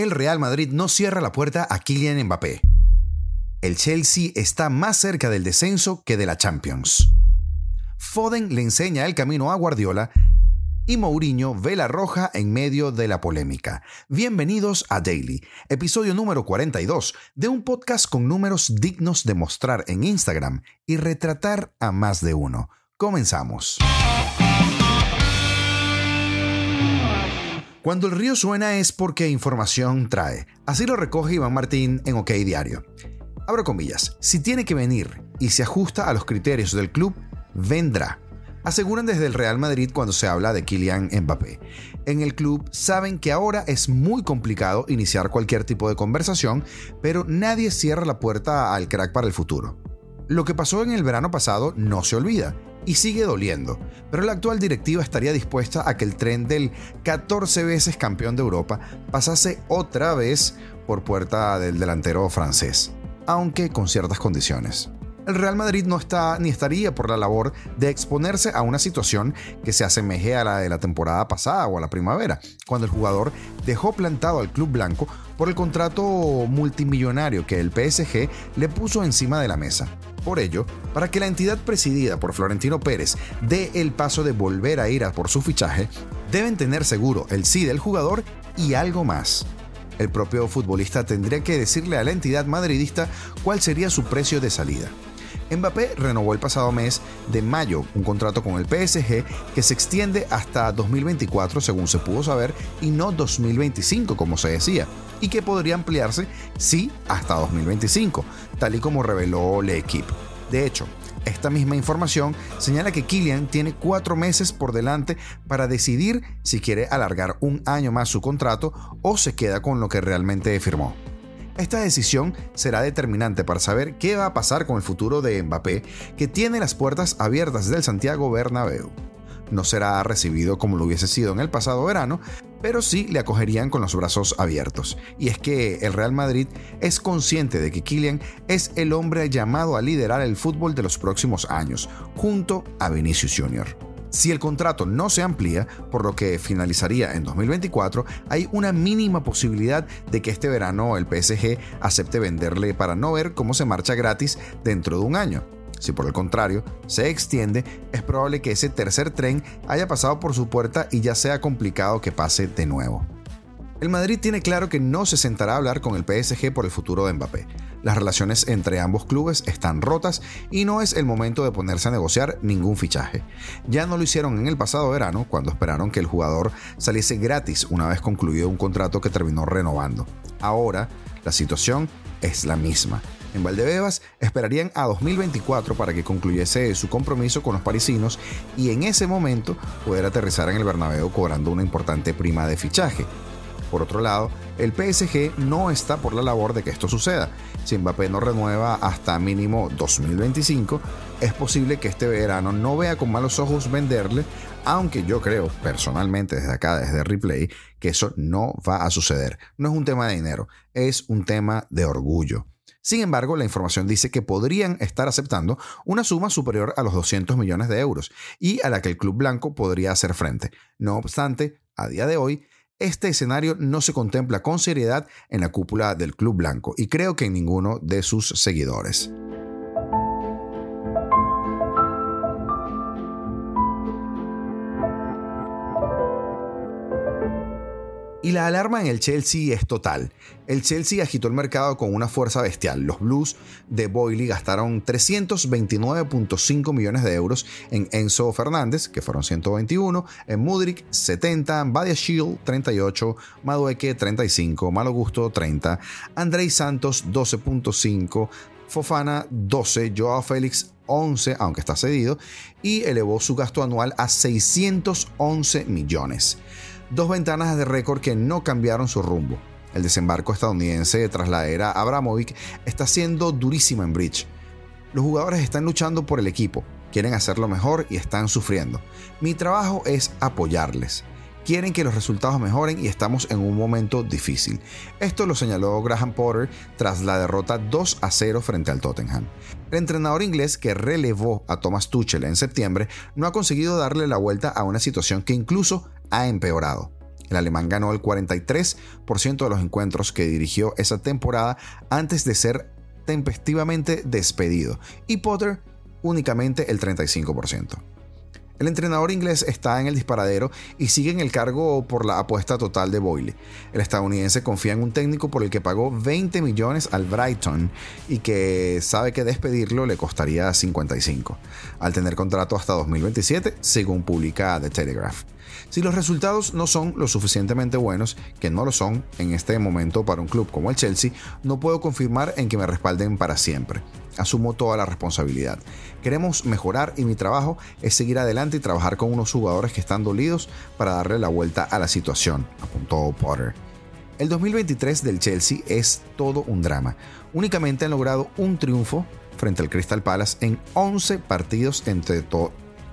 El Real Madrid no cierra la puerta a Kylian Mbappé. El Chelsea está más cerca del descenso que de la Champions. Foden le enseña el camino a Guardiola y Mourinho ve la roja en medio de la polémica. Bienvenidos a Daily, episodio número 42 de un podcast con números dignos de mostrar en Instagram y retratar a más de uno. Comenzamos. Cuando el río suena es porque información trae. Así lo recoge Iván Martín en OK Diario. Abro comillas, si tiene que venir y se ajusta a los criterios del club, vendrá. Aseguran desde el Real Madrid cuando se habla de Kylian Mbappé. En el club saben que ahora es muy complicado iniciar cualquier tipo de conversación, pero nadie cierra la puerta al crack para el futuro. Lo que pasó en el verano pasado no se olvida y sigue doliendo, pero la actual directiva estaría dispuesta a que el tren del 14 veces campeón de Europa pasase otra vez por puerta del delantero francés, aunque con ciertas condiciones. El Real Madrid no está ni estaría por la labor de exponerse a una situación que se asemeje a la de la temporada pasada o a la primavera, cuando el jugador dejó plantado al club blanco por el contrato multimillonario que el PSG le puso encima de la mesa. Por ello, para que la entidad presidida por Florentino Pérez dé el paso de volver a ir a por su fichaje, deben tener seguro el sí del jugador y algo más. El propio futbolista tendría que decirle a la entidad madridista cuál sería su precio de salida. Mbappé renovó el pasado mes de mayo un contrato con el PSG que se extiende hasta 2024 según se pudo saber y no 2025 como se decía y que podría ampliarse sí hasta 2025 tal y como reveló L'Equipe. De hecho, esta misma información señala que Kylian tiene cuatro meses por delante para decidir si quiere alargar un año más su contrato o se queda con lo que realmente firmó. Esta decisión será determinante para saber qué va a pasar con el futuro de Mbappé, que tiene las puertas abiertas del Santiago Bernabéu. No será recibido como lo hubiese sido en el pasado verano, pero sí le acogerían con los brazos abiertos. Y es que el Real Madrid es consciente de que Kylian es el hombre llamado a liderar el fútbol de los próximos años, junto a Vinicius Jr. Si el contrato no se amplía, por lo que finalizaría en 2024, hay una mínima posibilidad de que este verano el PSG acepte venderle para no ver cómo se marcha gratis dentro de un año. Si por el contrario se extiende, es probable que ese tercer tren haya pasado por su puerta y ya sea complicado que pase de nuevo. El Madrid tiene claro que no se sentará a hablar con el PSG por el futuro de Mbappé. Las relaciones entre ambos clubes están rotas y no es el momento de ponerse a negociar ningún fichaje. Ya no lo hicieron en el pasado verano, cuando esperaron que el jugador saliese gratis una vez concluido un contrato que terminó renovando. Ahora, la situación es la misma. En Valdebebas esperarían a 2024 para que concluyese su compromiso con los parisinos y en ese momento poder aterrizar en el Bernabéu cobrando una importante prima de fichaje. Por otro lado, el PSG no está por la labor de que esto suceda. Si Mbappé no renueva hasta mínimo 2025, es posible que este verano no vea con malos ojos venderle, aunque yo creo personalmente desde acá, desde Replay, que eso no va a suceder. No es un tema de dinero, es un tema de orgullo. Sin embargo, la información dice que podrían estar aceptando una suma superior a los 200 millones de euros y a la que el Club Blanco podría hacer frente. No obstante, a día de hoy, este escenario no se contempla con seriedad en la cúpula del Club Blanco y creo que en ninguno de sus seguidores. Y la alarma en el Chelsea es total. El Chelsea agitó el mercado con una fuerza bestial. Los Blues de Boyle gastaron 329.5 millones de euros en Enzo Fernández, que fueron 121, en Mudrik 70, Badia Shield 38, Madueke 35, Malo Gusto 30, Andrei Santos 12.5, Fofana 12, Joao Félix 11, aunque está cedido, y elevó su gasto anual a 611 millones dos ventanas de récord que no cambiaron su rumbo. El desembarco estadounidense tras la era Abramovic está siendo durísimo en bridge. Los jugadores están luchando por el equipo, quieren hacerlo mejor y están sufriendo. Mi trabajo es apoyarles. Quieren que los resultados mejoren y estamos en un momento difícil. Esto lo señaló Graham Potter tras la derrota 2 a 0 frente al Tottenham. El entrenador inglés que relevó a Thomas Tuchel en septiembre no ha conseguido darle la vuelta a una situación que incluso ha empeorado. El alemán ganó el 43% de los encuentros que dirigió esa temporada antes de ser tempestivamente despedido y Potter únicamente el 35%. El entrenador inglés está en el disparadero y sigue en el cargo por la apuesta total de Boyle. El estadounidense confía en un técnico por el que pagó 20 millones al Brighton y que sabe que despedirlo le costaría 55, al tener contrato hasta 2027, según publica The Telegraph. Si los resultados no son lo suficientemente buenos, que no lo son en este momento para un club como el Chelsea, no puedo confirmar en que me respalden para siempre. Asumo toda la responsabilidad. Queremos mejorar y mi trabajo es seguir adelante y trabajar con unos jugadores que están dolidos para darle la vuelta a la situación, apuntó Potter. El 2023 del Chelsea es todo un drama. Únicamente han logrado un triunfo frente al Crystal Palace en 11 partidos entre,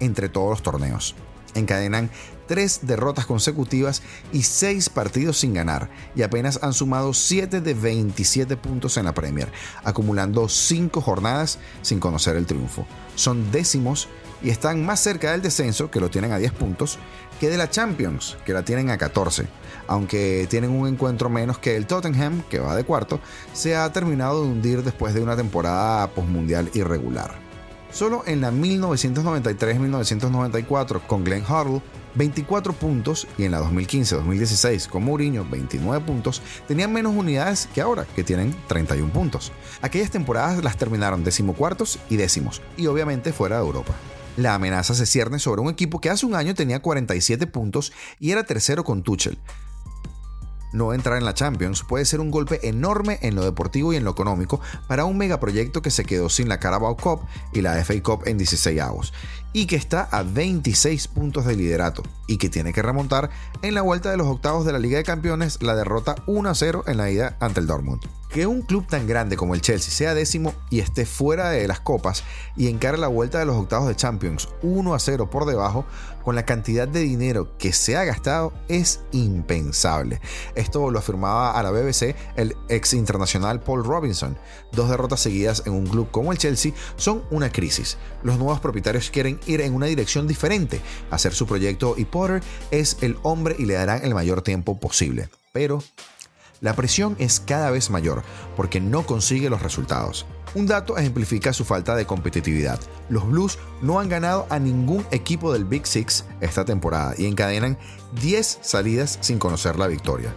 entre todos los torneos. Encadenan tres derrotas consecutivas y seis partidos sin ganar, y apenas han sumado 7 de 27 puntos en la Premier, acumulando 5 jornadas sin conocer el triunfo. Son décimos y están más cerca del descenso, que lo tienen a 10 puntos, que de la Champions, que la tienen a 14. Aunque tienen un encuentro menos que el Tottenham, que va de cuarto, se ha terminado de hundir después de una temporada postmundial irregular. Solo en la 1993-1994 con Glenn Hoddle 24 puntos y en la 2015-2016 con Mourinho 29 puntos, tenían menos unidades que ahora, que tienen 31 puntos. Aquellas temporadas las terminaron decimocuartos y décimos, y obviamente fuera de Europa. La amenaza se cierne sobre un equipo que hace un año tenía 47 puntos y era tercero con Tuchel, no entrar en la Champions puede ser un golpe enorme en lo deportivo y en lo económico para un megaproyecto que se quedó sin la Carabao Cup y la FA Cup en 16 avos y que está a 26 puntos de liderato y que tiene que remontar en la vuelta de los octavos de la Liga de Campeones la derrota 1-0 en la ida ante el Dortmund. Que un club tan grande como el Chelsea sea décimo y esté fuera de las copas y encare la vuelta de los octavos de Champions 1 a 0 por debajo, con la cantidad de dinero que se ha gastado, es impensable. Esto lo afirmaba a la BBC el ex internacional Paul Robinson. Dos derrotas seguidas en un club como el Chelsea son una crisis. Los nuevos propietarios quieren ir en una dirección diferente, hacer su proyecto y Potter es el hombre y le darán el mayor tiempo posible. Pero la presión es cada vez mayor porque no consigue los resultados. Un dato ejemplifica su falta de competitividad. Los Blues no han ganado a ningún equipo del Big Six esta temporada y encadenan 10 salidas sin conocer la victoria.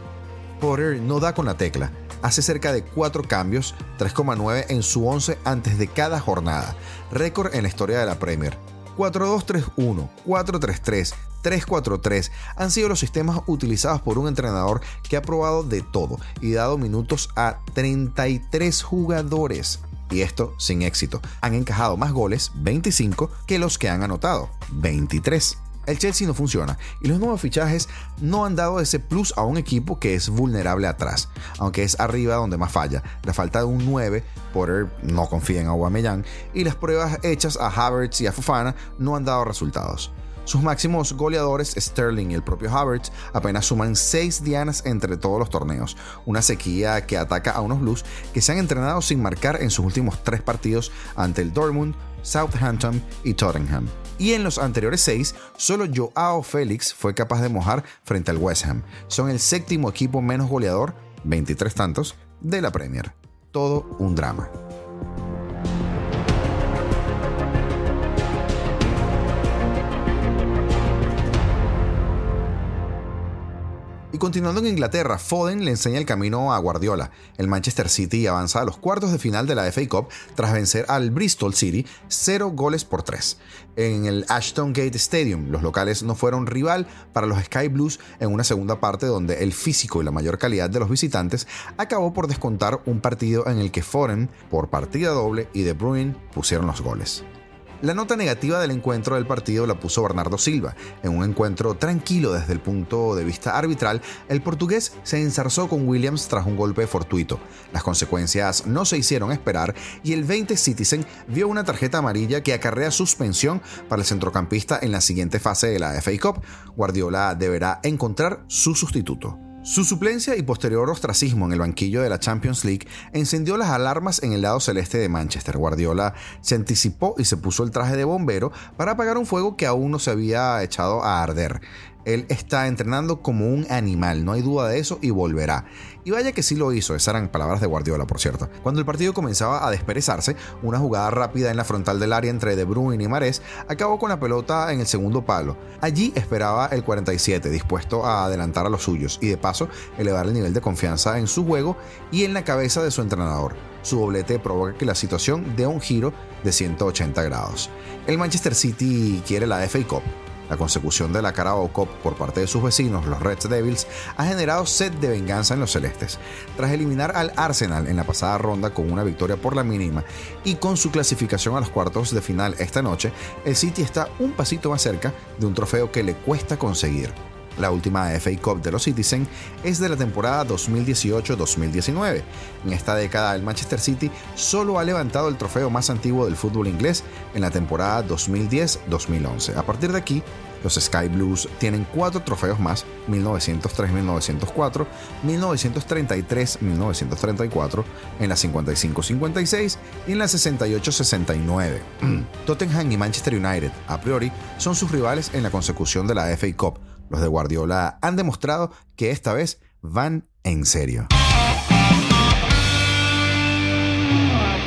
Potter no da con la tecla. Hace cerca de 4 cambios, 3,9 en su 11 antes de cada jornada, récord en la historia de la Premier. 4-2-3-1, 4-3-3, 3-4-3 han sido los sistemas utilizados por un entrenador que ha probado de todo y dado minutos a 33 jugadores. Y esto sin éxito. Han encajado más goles, 25, que los que han anotado, 23. El Chelsea no funciona y los nuevos fichajes no han dado ese plus a un equipo que es vulnerable atrás, aunque es arriba donde más falla. La falta de un 9, Potter no confía en Aubameyang y las pruebas hechas a Havertz y a Fofana no han dado resultados. Sus máximos goleadores, Sterling y el propio Havertz, apenas suman 6 dianas entre todos los torneos, una sequía que ataca a unos Blues que se han entrenado sin marcar en sus últimos 3 partidos ante el Dortmund, Southampton y Tottenham. Y en los anteriores 6, solo Joao Félix fue capaz de mojar frente al West Ham. Son el séptimo equipo menos goleador, 23 tantos, de la Premier. Todo un drama. Y continuando en Inglaterra, Foden le enseña el camino a Guardiola. El Manchester City avanza a los cuartos de final de la FA Cup tras vencer al Bristol City 0 goles por 3. En el Ashton Gate Stadium, los locales no fueron rival para los Sky Blues en una segunda parte donde el físico y la mayor calidad de los visitantes acabó por descontar un partido en el que Foden, por partida doble, y De Bruyne pusieron los goles. La nota negativa del encuentro del partido la puso Bernardo Silva. En un encuentro tranquilo desde el punto de vista arbitral, el portugués se ensarzó con Williams tras un golpe fortuito. Las consecuencias no se hicieron esperar y el 20 Citizen vio una tarjeta amarilla que acarrea suspensión para el centrocampista en la siguiente fase de la FA Cup. Guardiola deberá encontrar su sustituto. Su suplencia y posterior ostracismo en el banquillo de la Champions League encendió las alarmas en el lado celeste de Manchester. Guardiola se anticipó y se puso el traje de bombero para apagar un fuego que aún no se había echado a arder. Él está entrenando como un animal, no hay duda de eso y volverá. Y vaya que sí lo hizo, esas eran palabras de Guardiola, por cierto. Cuando el partido comenzaba a desperezarse, una jugada rápida en la frontal del área entre De Bruyne y Marés acabó con la pelota en el segundo palo. Allí esperaba el 47, dispuesto a adelantar a los suyos y de paso elevar el nivel de confianza en su juego y en la cabeza de su entrenador. Su doblete provoca que la situación dé un giro de 180 grados. El Manchester City quiere la FA Cup la consecución de la Carabao Cup por parte de sus vecinos, los Red Devils, ha generado sed de venganza en los celestes. Tras eliminar al Arsenal en la pasada ronda con una victoria por la mínima y con su clasificación a los cuartos de final esta noche, el City está un pasito más cerca de un trofeo que le cuesta conseguir. La última FA Cup de los Citizen es de la temporada 2018-2019. En esta década el Manchester City solo ha levantado el trofeo más antiguo del fútbol inglés en la temporada 2010-2011. A partir de aquí, los Sky Blues tienen cuatro trofeos más, 1903-1904, 1933-1934, en la 55-56 y en la 68-69. Tottenham y Manchester United, a priori, son sus rivales en la consecución de la FA Cup, los de Guardiola han demostrado que esta vez van en serio.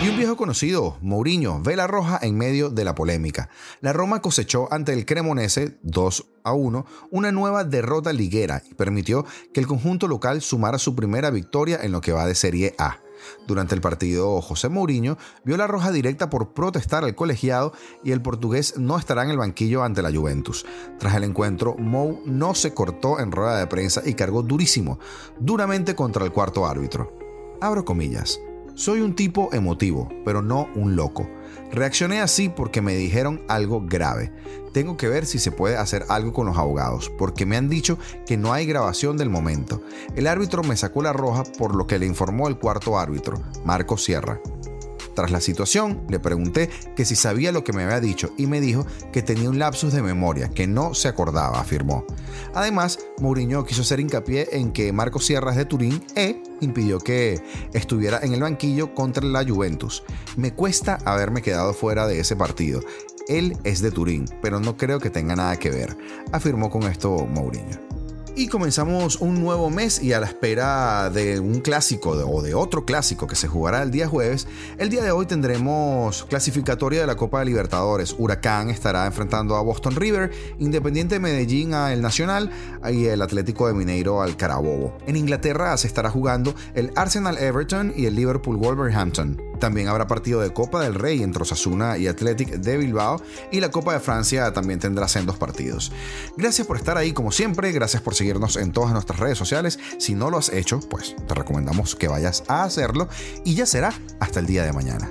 Y un viejo conocido, Mourinho, vela roja en medio de la polémica. La Roma cosechó ante el Cremonese 2 a 1 una nueva derrota liguera y permitió que el conjunto local sumara su primera victoria en lo que va de Serie A. Durante el partido, José Mourinho vio la roja directa por protestar al colegiado y el portugués no estará en el banquillo ante la Juventus. Tras el encuentro, Mou no se cortó en rueda de prensa y cargó durísimo, duramente contra el cuarto árbitro. Abro comillas. Soy un tipo emotivo, pero no un loco. Reaccioné así porque me dijeron algo grave. Tengo que ver si se puede hacer algo con los abogados, porque me han dicho que no hay grabación del momento. El árbitro me sacó la roja por lo que le informó el cuarto árbitro, Marco Sierra. Tras la situación, le pregunté que si sabía lo que me había dicho y me dijo que tenía un lapsus de memoria, que no se acordaba, afirmó. Además, Mourinho quiso hacer hincapié en que Marco Sierra es de Turín e impidió que estuviera en el banquillo contra la Juventus. Me cuesta haberme quedado fuera de ese partido. Él es de Turín, pero no creo que tenga nada que ver, afirmó con esto Mourinho. Y comenzamos un nuevo mes y a la espera de un clásico o de otro clásico que se jugará el día jueves, el día de hoy tendremos clasificatoria de la Copa de Libertadores. Huracán estará enfrentando a Boston River, Independiente de Medellín al Nacional y el Atlético de Mineiro al Carabobo. En Inglaterra se estará jugando el Arsenal Everton y el Liverpool Wolverhampton. También habrá partido de Copa del Rey entre Osasuna y Athletic de Bilbao y la Copa de Francia también tendrá sendos partidos. Gracias por estar ahí como siempre, gracias por seguirnos en todas nuestras redes sociales. Si no lo has hecho, pues te recomendamos que vayas a hacerlo y ya será hasta el día de mañana.